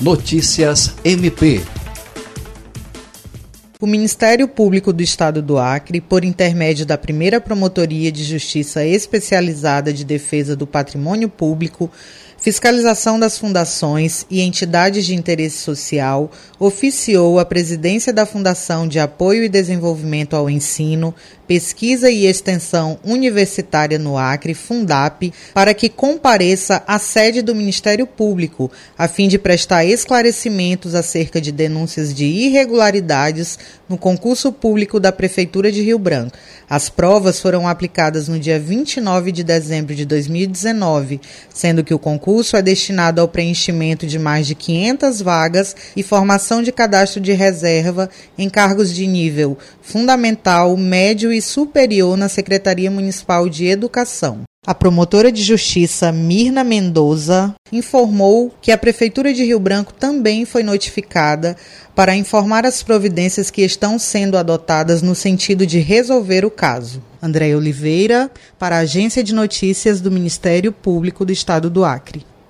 Notícias MP. O Ministério Público do Estado do Acre, por intermédio da primeira Promotoria de Justiça Especializada de Defesa do Patrimônio Público, Fiscalização das Fundações e Entidades de Interesse Social, oficiou a presidência da Fundação de Apoio e Desenvolvimento ao Ensino, Pesquisa e Extensão Universitária no Acre, Fundap, para que compareça à sede do Ministério Público, a fim de prestar esclarecimentos acerca de denúncias de irregularidades no concurso público da Prefeitura de Rio Branco. As provas foram aplicadas no dia 29 de dezembro de 2019, sendo que o concurso é destinado ao preenchimento de mais de 500 vagas e formação de cadastro de reserva em cargos de nível fundamental, médio e superior na Secretaria Municipal de Educação. A promotora de justiça Mirna Mendoza informou que a Prefeitura de Rio Branco também foi notificada para informar as providências que estão sendo adotadas no sentido de resolver o caso. André Oliveira, para a Agência de Notícias do Ministério Público do Estado do Acre.